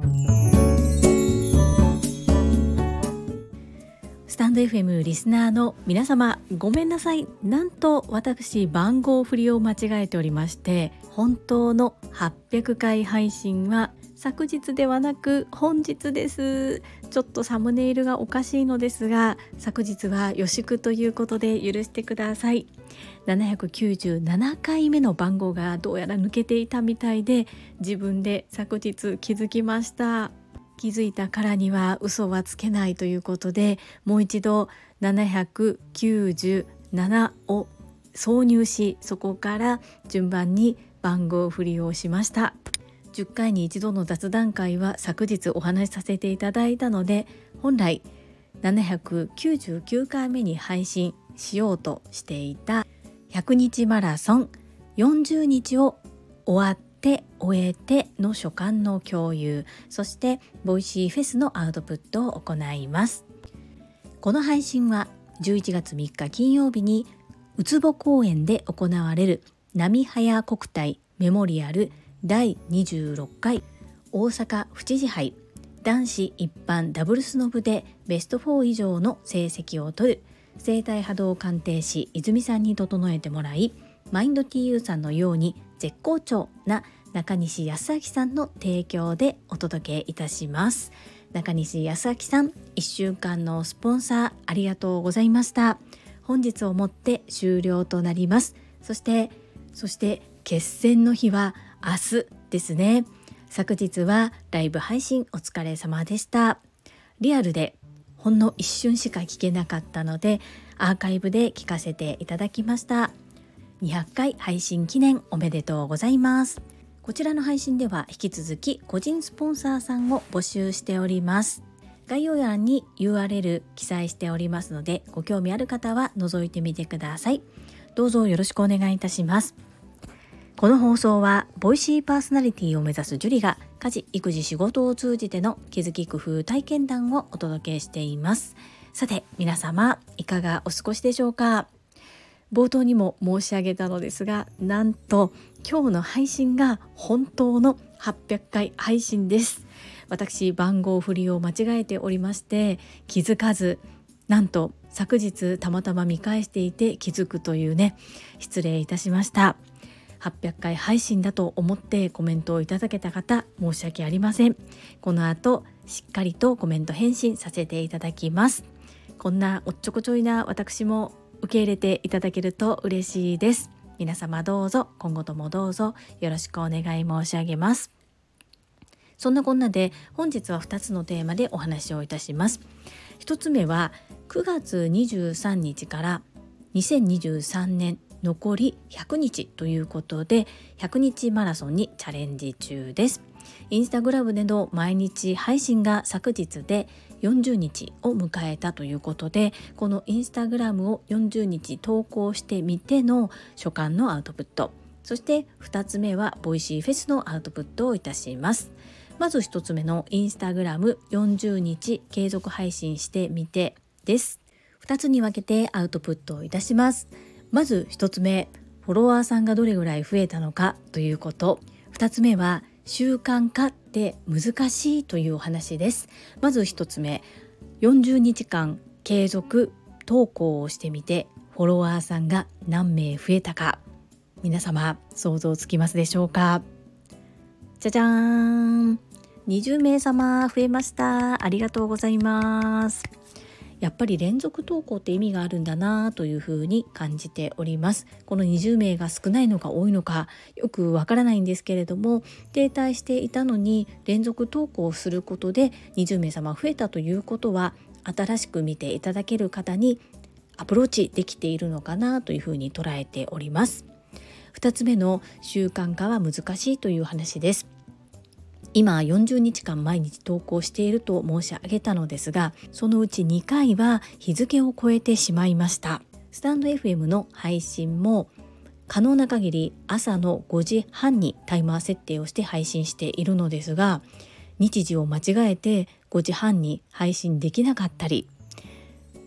Thank you. スタンド FM リスナーの皆様ごめんなさい。なんと私番号振りを間違えておりまして本当の800回配信は昨日ではなく本日です。ちょっとサムネイルがおかしいのですが昨日は予祝ということで許してください。797回目の番号がどうやら抜けていたみたいで自分で昨日気づきました。気づいたからには嘘はつけないということでもう一度797を挿入しそこから順番に番号振りをしました。10回に一度の雑談会は昨日お話しさせていただいたので本来799回目に配信しようとしていた100日マラソン40日を終わってて終えての所感の共有そして VoicyFES のアウトプットを行います。この配信は11月3日金曜日にうつぼ公園で行われるなみはや国体メモリアル第26回大阪府知事杯男子一般ダブルスの部でベスト4以上の成績を取る生体波動鑑定士泉さんに整えてもらいマインド TU さんのように絶好調な中西康明さんの提供でお届けいたします。中西康明さん1週間のスポンサーありがとうございました。本日をもって終了となります。そしてそして決戦の日は明日ですね。昨日はライブ配信お疲れ様でした。リアルでほんの一瞬しか聞けなかったのでアーカイブで聞かせていただきました。200回配信記念おめでとうございます。こちらの配信では引き続き個人スポンサーさんを募集しております。概要欄に URL 記載しておりますのでご興味ある方は覗いてみてください。どうぞよろしくお願いいたします。この放送はボイシーパーソナリティを目指すジュリが家事育児仕事を通じての気づき工夫体験談をお届けしています。さて皆様いかがお過ごしでしょうか？冒頭にも申し上げたのですがなんと今日の配信が本当の800回配信です。私番号振りを間違えておりまして気づかずなんと昨日たまたま見返していて気づくというね失礼いたしました。800回配信だと思ってコメントをいただけた方申し訳ありません。この後しっかりとコメント返信させていただきます。こんなおっちょこちょいな私も受け入れていただけると嬉しいです。皆様どうぞ今後ともどうぞよろしくお願い申し上げます。そんなこんなで本日は2つのテーマでお話をいたします。1つ目は9月23日から2023年残り100日ということで100日マラソンにチャレンジ中です。インスタグラムでの毎日配信が昨日で40日を迎えたということでこのインスタグラムを40日投稿してみての所感のアウトプット。そして2つ目はボイシーフェスのアウトプットをいたします。まず1つ目のインスタグラム40日継続配信してみてです。2つに分けてアウトプットをいたします。まず1つ目フォロワーさんがどれぐらい増えたのかということ。2つ目は習慣化って難しいというお話です。まず1つ目40日間継続投稿をしてみてフォロワーさんが何名増えたか。皆様想像つきますでしょうか？じゃじゃーん20名様増えました。ありがとうございます。やっぱり連続投稿って意味があるんだなというふうに感じております。この20名が少ないのか多いのかよくわからないんですけれども停滞していたのに連続投稿することで20名様増えたということは新しく見ていただける方にアプローチできているのかなというふうに捉えております。2つ目の習慣化は難しいという話です。今40日間毎日投稿していると申し上げたのですがそのうち2回は日付を超えてしまいました。スタンド FM の配信も可能な限り朝の5時半にタイマー設定をして配信しているのですが日時を間違えて5時半に配信できなかったり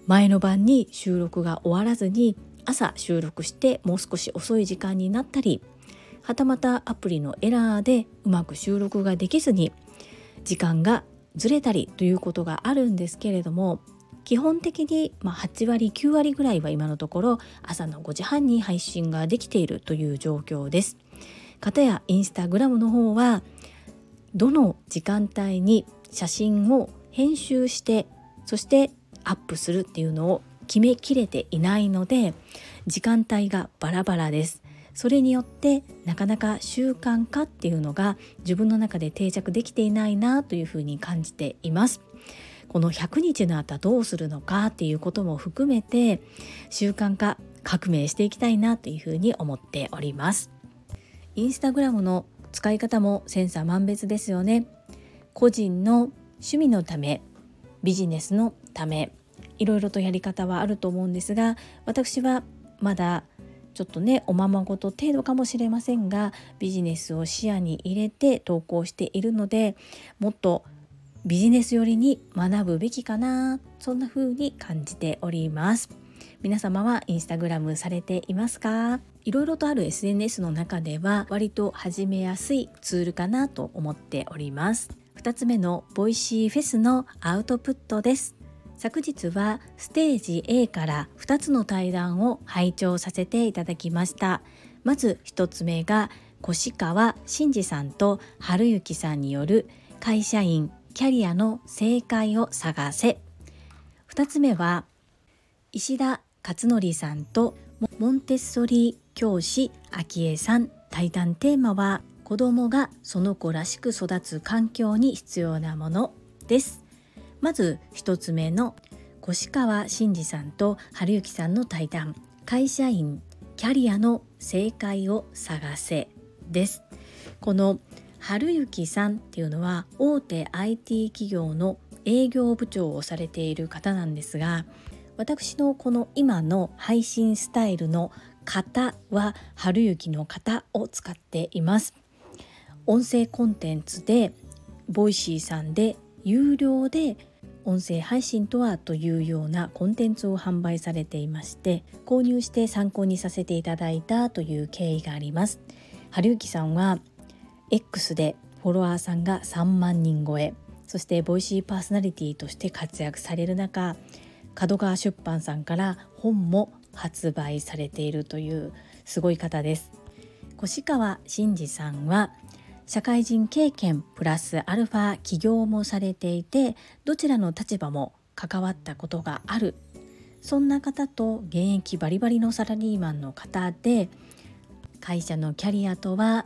前の晩に収録が終わらずに朝収録してもう少し遅い時間になったりはたまたアプリのエラーでうまく収録ができずに時間がずれたりということがあるんですけれども基本的にま8割9割ぐらいは今のところ朝の5時半に配信ができているという状況です。かたやインスタグラムの方はどの時間帯に写真を編集してそしてアップするっていうのを決めきれていないので時間帯がバラバラですそれによってなかなか習慣化っていうのが自分の中で定着できていないなというふうに感じています。この100日の後どうするのかっていうことも含めて習慣化革命していきたいなというふうに思っております。インスタグラムの使い方も千差万別ですよね。個人の趣味のためビジネスのためいろいろとやり方はあると思うんですが私はまだちょっとねおままごと程度かもしれませんがビジネスを視野に入れて投稿しているのでもっとビジネス寄りに学ぶべきかなそんな風に感じております。皆様はインスタグラムされていますか？いろいろとある SNS の中では割と始めやすいツールかなと思っております。2つ目のボイシーフェスのアウトプットです。昨日はステージ A から2つの対談を拝聴させていただきました。まず1つ目が越川真二さんと春幸さんによる会社員キャリアの正解を探せ。2つ目は石田勝則さんとモンテッソリー教師昭恵さん。対談テーマは子供がその子らしく育つ環境に必要なものです。まず1つ目の越川真二さんと春幸さんの対談。会社員キャリアの正解を探せ。です。この春幸さんっていうのは大手 IT 企業の営業部長をされている方なんですが私のこの今の配信スタイルの型は春幸の型を使っています。音声コンテンツでボイシーさんで有料で音声配信とはというようなコンテンツを販売されていまして購入して参考にさせていただいたという経緯があります。春幸さんは X でフォロワーさんが3万人超えそしてボイシーパーソナリティとして活躍される中角川出版さんから本も発売されているというすごい方です。越川真二さんは社会人経験プラスアルファ起業もされていてどちらの立場も関わったことがある。そんな方と現役バリバリのサラリーマンの方で会社のキャリアとは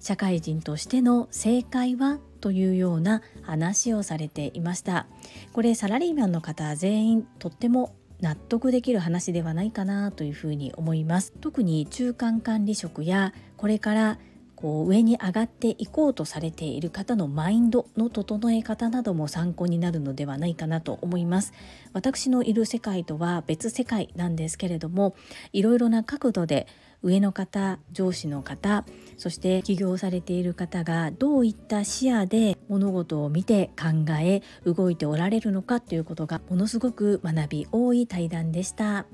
社会人としての正解はというような話をされていました。これサラリーマンの方全員とっても納得できる話ではないかなというふうに思います。特に中間管理職やこれからこう上に上がっていこうとされている方のマインドの整え方なども参考になるのではないかなと思います。私のいる世界とは別世界なんですけれどもいろいろな角度で上の方上司の方そして起業されている方がどういった視野で物事を見て考え動いておられるのかということがものすごく学び多い対談でした。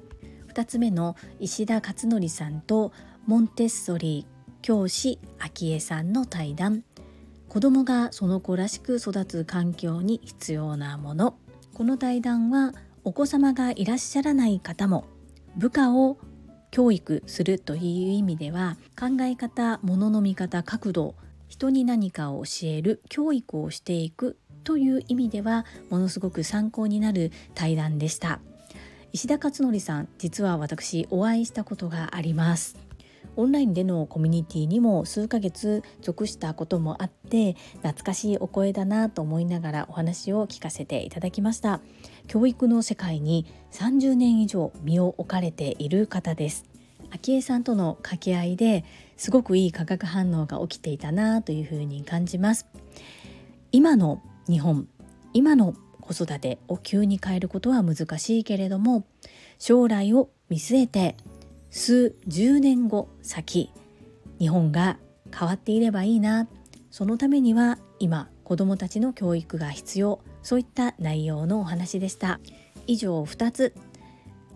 2つ目の石田勝則さんとモンテッソリー教師昭恵さんの対談。子供がその子らしく育つ環境に必要なもの。この対談はお子様がいらっしゃらない方も部下を教育するという意味では考え方物の見方角度人に何かを教える教育をしていくという意味ではものすごく参考になる対談でした。石田勝則さん実は私お会いしたことがあります。オンラインでのコミュニティにも数ヶ月属したこともあって懐かしいお声だなと思いながらお話を聞かせていただきました。教育の世界に30年以上身を置かれている方です。昭恵さんとの掛け合いですごくいい化学反応が起きていたなというふうに感じます。今の日本今の子育てを急に変えることは難しいけれども将来を見据えて数十年後先。日本が変わっていればいいな。そのためには今子どもたちの教育が必要。そういった内容のお話でした。以上2つ。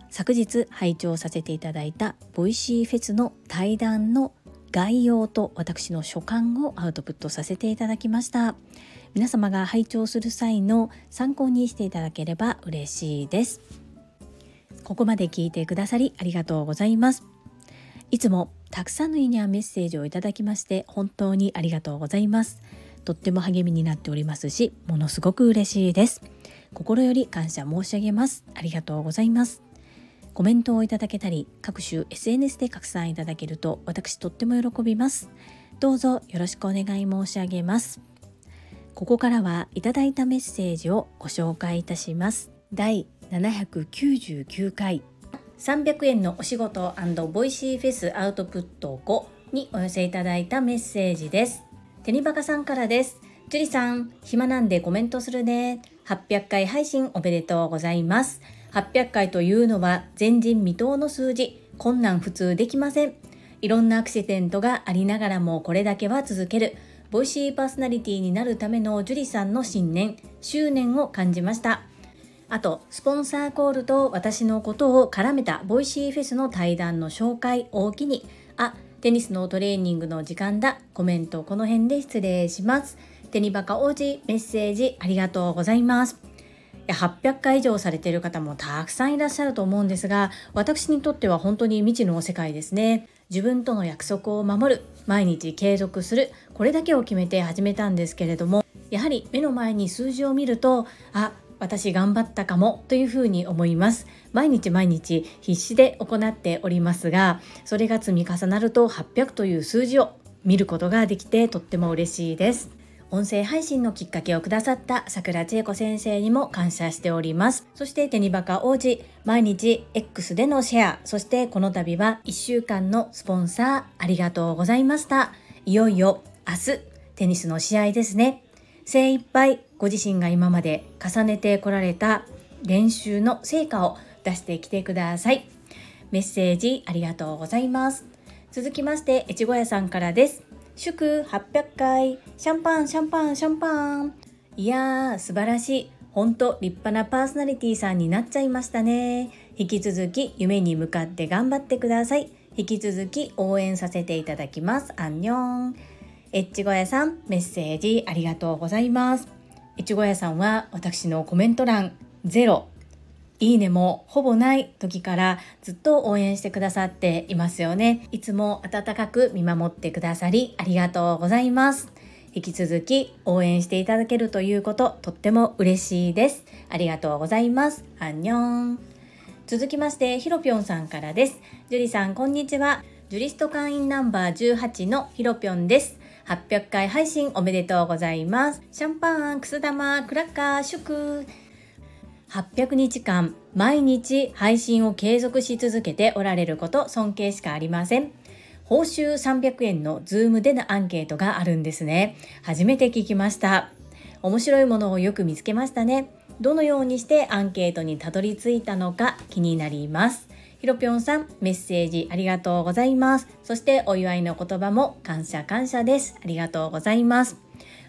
昨日拝聴させていただいたボイシーフェスの対談の概要と私の所感をアウトプットさせていただきました。皆様が拝聴する際の参考にしていただければ嬉しいです。ここまで聞いてくださりありがとうございます。いつもたくさんのいいねやメッセージをいただきまして本当にありがとうございます。とっても励みになっておりますしものすごく嬉しいです。心より感謝申し上げます。ありがとうございます。コメントをいただけたり各種 SNS で拡散いただけると私とっても喜びます。どうぞよろしくお願い申し上げます。ここからはいただいたメッセージをご紹介いたします。第799回。300円のお仕事ボイシーフェスアウトプット5にお寄せいただいたメッセージです。テニバカさんからです。ジュリさん暇なんでコメントするね。800回配信おめでとうございます。800回というのは前人未到の数字。こんなん普通できません。いろんなアクシデントがありながらもこれだけは続ける。ボイシーパーソナリティになるための樹里さんの信念、執念を感じました。あと、スポンサーコールと私のことを絡めたボイシーフェスの対談の紹介おおきに、あ、テニスのトレーニングの時間だ。コメントこの辺で失礼します。テニバカ王子メッセージありがとうございます。800回以上されている方もたくさんいらっしゃると思うんですが私にとっては本当に未知の世界ですね自分との約束を守る毎日継続するこれだけを決めて始めたんですけれどもやはり目の前に数字を見るとあ私頑張ったかもというふうに思います毎日毎日必死で行っておりますがそれが積み重なると800という数字を見ることができてとっても嬉しいです音声配信のきっかけをくださった桜千恵子先生にも感謝しております。そしてテニバカ王子、毎日 X でのシェア、そしてこの度は1週間のスポンサーありがとうございました。いよいよ明日、テニスの試合ですね。精一杯ご自身が今まで重ねてこられた練習の成果を出してきてください。メッセージありがとうございます。続きまして、越後屋さんからです。祝800回。シャンパンシャンパンシャンパン。いやー素晴らしい。ほんと立派なパーソナリティさんになっちゃいましたね。引き続き夢に向かって頑張ってください。引き続き応援させていただきます。アンニョン。エッチゴヤさんメッセージありがとうございますエッチゴヤさんは私のコメント欄ゼロいいねもほぼない時からずっと応援してくださっていますよね。いつも温かく見守ってくださりありがとうございます。引き続き応援していただけるということとっても嬉しいです。ありがとうございます。アンニョン。続きましてひろぴょんさんからです。ジュリさんこんにちは。ジュリスト会員ナンバー18のひろぴょんです。800回配信おめでとうございます。シャンパン、くす玉、クラッカー、祝。800日間毎日配信を継続し続けておられること尊敬しかありません。報酬300円のズームでのアンケートがあるんですね。初めて聞きました。面白いものをよく見つけましたね。どのようにしてアンケートにたどり着いたのか気になります。ひろぴょんさん、メッセージありがとうございます。そしてお祝いの言葉も感謝感謝です。ありがとうございます。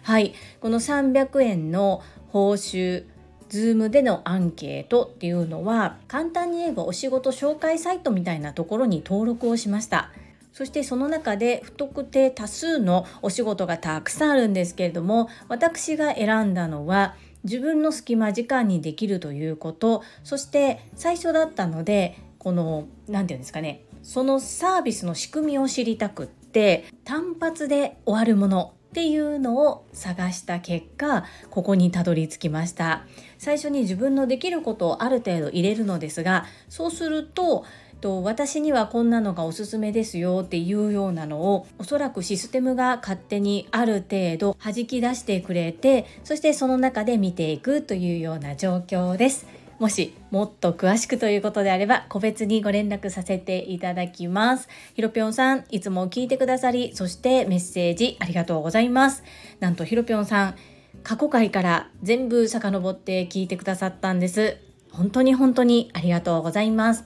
はい、この300円の報酬 Zoom でのアンケートっていうのは簡単に言えばお仕事紹介サイトみたいなところに登録をしました。そしてその中で不特定多数のお仕事がたくさんあるんですけれども私が選んだのは自分の隙間時間にできるということそして最初だったのでこの何て言うんですかねそのサービスの仕組みを知りたくって単発で終わるものっていうのを探した結果ここにたどり着きました最初に自分のできることをある程度入れるのですがそうするとと私にはこんなのがおすすめですよっていうようなのをおそらくシステムが勝手にある程度弾き出してくれてそしてその中で見ていくというような状況です。もしもっと詳しくということであれば個別にご連絡させていただきます。ひろぴょんさん、いつも聞いてくださり、そしてメッセージありがとうございます。なんとひろぴょんさん、過去回から全部遡って聞いてくださったんです。本当に本当にありがとうございます。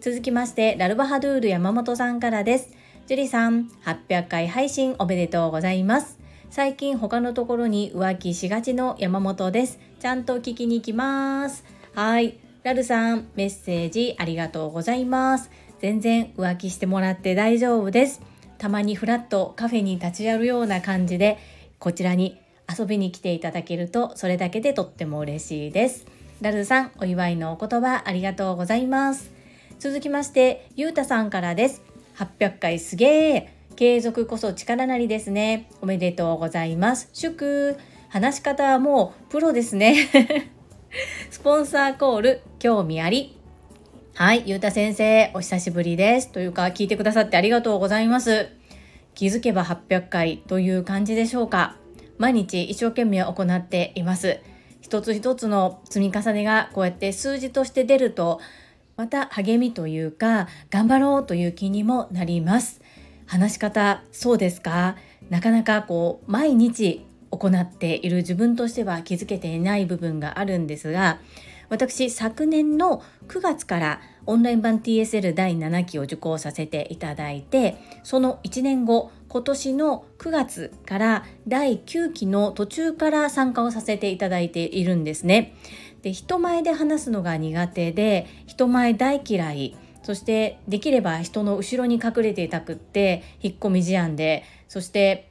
続きまして、ラルバハドゥール山本さんからです。ジュリさん、800回配信おめでとうございます。最近他のところに浮気しがちの山本です。ちゃんと聞きに行きます。はい。ラルさん、メッセージありがとうございます。全然浮気してもらって大丈夫です。たまにフラッとカフェに立ち寄るような感じでこちらに遊びに来ていただけるとそれだけでとっても嬉しいです。ラルさんお祝いのお言葉ありがとうございます。続きましてゆうたさんからです。800回すげー。継続こそ力なりですね。おめでとうございます。祝。話し方はもうプロですね。スポンサーコール興味ありはい、ゆうた先生、お久しぶりです。というか、聞いてくださってありがとうございます。気づけば800回という感じでしょうか。毎日一生懸命行っています。一つ一つの積み重ねがこうやって数字として出ると、また励みというか、頑張ろうという気にもなります。話し方、そうですか？なかなかこう、毎日行っている自分としては気づけていない部分があるんですが、私昨年の9月からオンライン版 TSL 第7期を受講させていただいてその1年後今年の9月から第9期の途中から参加をさせていただいているんですね。で人前で話すのが苦手で人前大嫌いそしてできれば人の後ろに隠れていたくって引っ込み思案でそして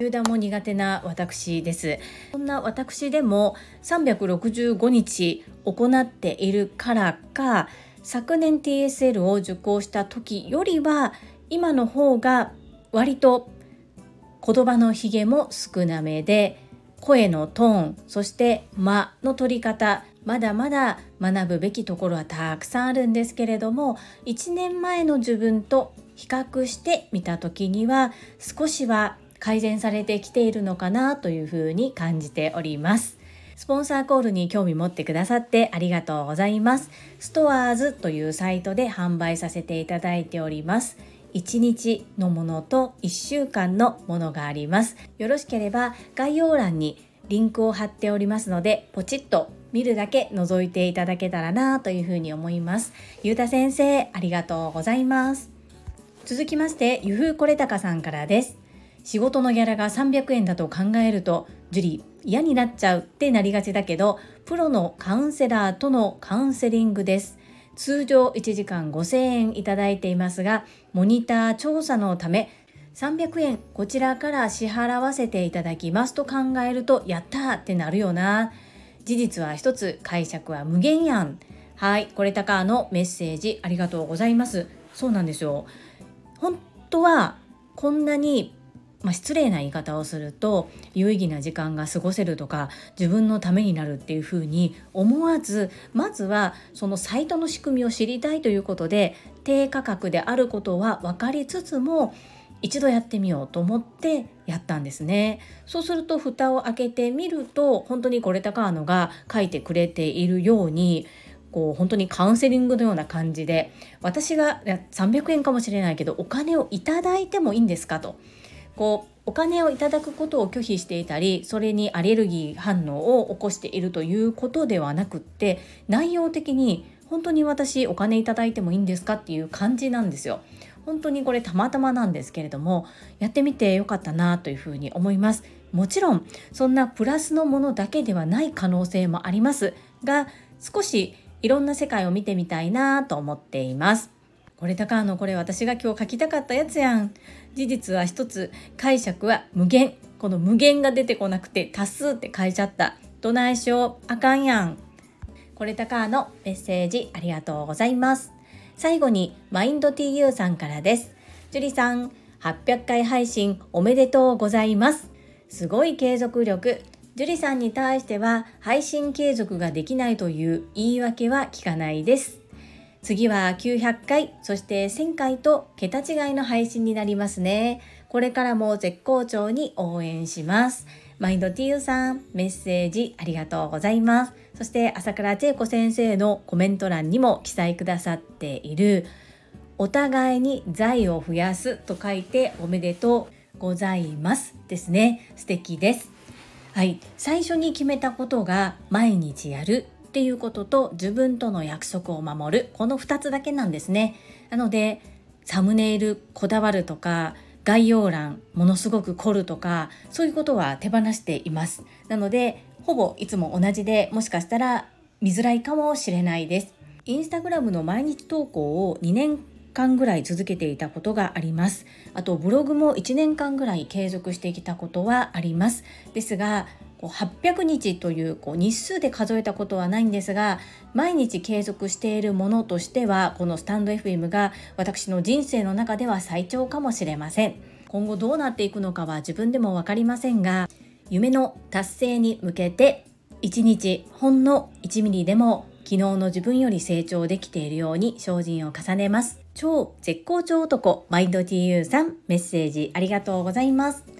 球団も苦手な私です。そんな私でも365日行っているからか昨年 TSL を受講した時よりは今の方が割と言葉のひげも少なめで声のトーンそして間の取り方まだまだ学ぶべきところはたくさんあるんですけれども1年前の自分と比較してみた時には少しは改善されてきているのかなというふうに感じております。スポンサーコールに興味持ってくださってありがとうございます。ストアーズというサイトで販売させていただいております。1日のものと1週間のものがあります。よろしければ概要欄にリンクを貼っておりますので、ポチッと見るだけ覗いていただけたらなというふうに思います。ゆうた先生、ありがとうございます。続きまして、ゆふうこれたかさんからです。仕事のギャラが300円だと考えるとジュリー嫌になっちゃうってなりがちだけどプロのカウンセラーとのカウンセリングです。通常1時間5000円いただいていますがモニター調査のため300円こちらから支払わせていただきますと考えるとやったーってなるよな。事実は一つ解釈は無限やん。はいこれたかのメッセージありがとうございます。そうなんですよ。本当はこんなにまあ、失礼な言い方をすると有意義な時間が過ごせるとか自分のためになるっていうふうに思わずまずはそのサイトの仕組みを知りたいということで低価格であることは分かりつつも一度やってみようと思ってやったんですね。そうすると蓋を開けてみると本当にこれ高野が書いてくれているようにこう本当にカウンセリングのような感じで私が300円かもしれないけどお金をいただいてもいいんですかと。こうお金をいただくことを拒否していたりそれにアレルギー反応を起こしているということではなくって内容的に本当に私お金いただいてもいいんですかっていう感じなんですよ。本当にこれたまたまなんですけれどもやってみてよかったなというふうに思います。もちろんそんなプラスのものだけではない可能性もありますが少しいろんな世界を見てみたいなと思っています。これ高野これ私が今日書きたかったやつやん。事実は一つ解釈は無限。この無限が出てこなくて多数って書いちゃった。どないしようあかんやん。これ高のメッセージありがとうございます。最後にマインド TU さんからです。樹里さん800回配信おめでとうございます。すごい継続力。樹里さんに対しては配信継続ができないという言い訳は聞かないです。次は900回、そして1000回と桁違いの配信になりますね。これからも絶好調に応援します。マインド TU さん、メッセージありがとうございます。そして朝倉千恵子先生のコメント欄にも記載くださっているお互いに財を増やすと書いておめでとうございますですね。素敵です。はい、最初に決めたことが毎日やるっていうことと自分との約束を守る。この2つだけなんですね。なのでサムネイルこだわるとか概要欄ものすごく凝るとかそういうことは手放しています。なのでほぼいつも同じでもしかしたら見づらいかもしれないです。インスタグラムの毎日投稿を2年間ぐらい続けていたことがあります。あとブログも1年間ぐらい継続してきたことはあります。ですが800日というこう日数で数えたことはないんですが毎日継続しているものとしてはこのスタンド FM が私の人生の中では最長かもしれません。今後どうなっていくのかは自分でも分かりませんが夢の達成に向けて1日ほんの1ミリでも昨日の自分より成長できているように精進を重ねます。超絶好調男マインド TU さんメッセージありがとうございます。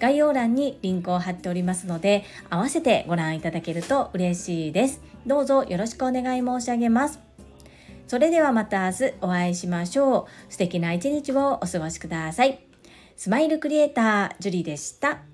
概要欄にリンクを貼っておりますので、合わせてご覧いただけると嬉しいです。どうぞよろしくお願い申し上げます。それではまた明日お会いしましょう。素敵な一日をお過ごしください。スマイルクリエイター、ジュリでした。